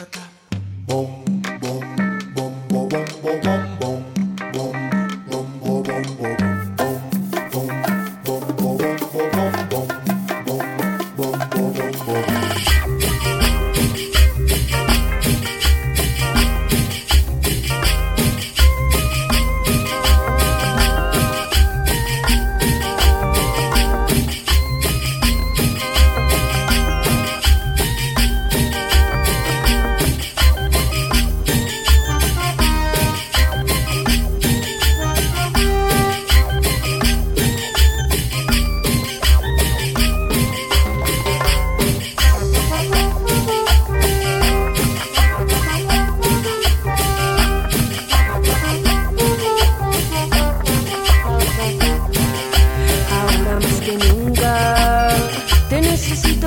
Bye-bye.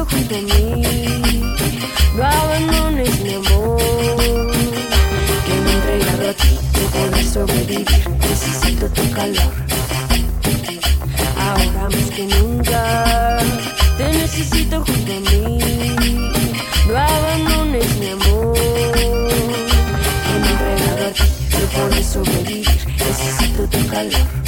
se cuida de mí. Lo abandones, mi amor. Que me he entregado a ti no poder sobrevivir. Necesito tu calor. Ahora más que nunca te necesito junto a mí. No abandones, mi amor. Que me he entregado a ti no poder sobrevivir. Necesito tu calor.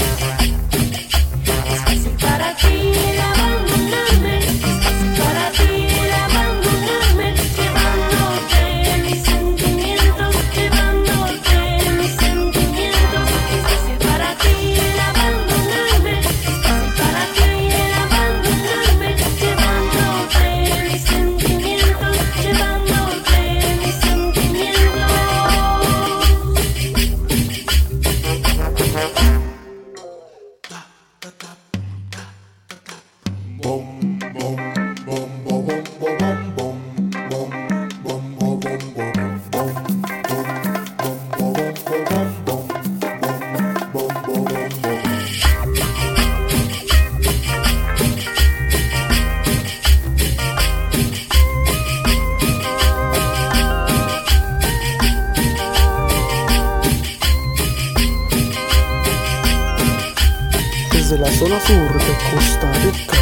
desde la zona sur de Costa Rica.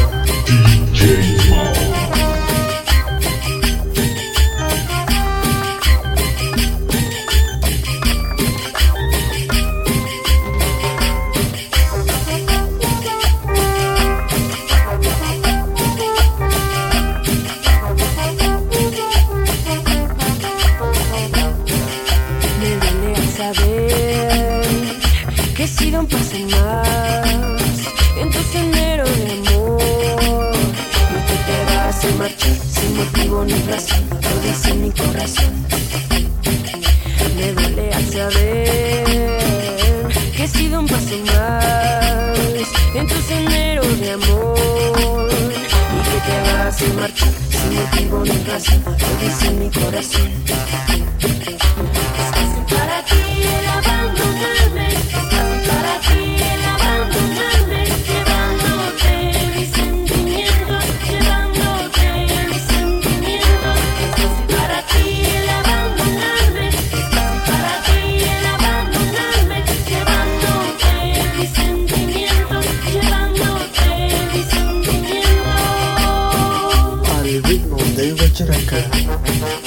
DJ Mao. saber que Sé que vas a marchar, sin motivo ni razón, lo dice mi corazón. Tchuranga.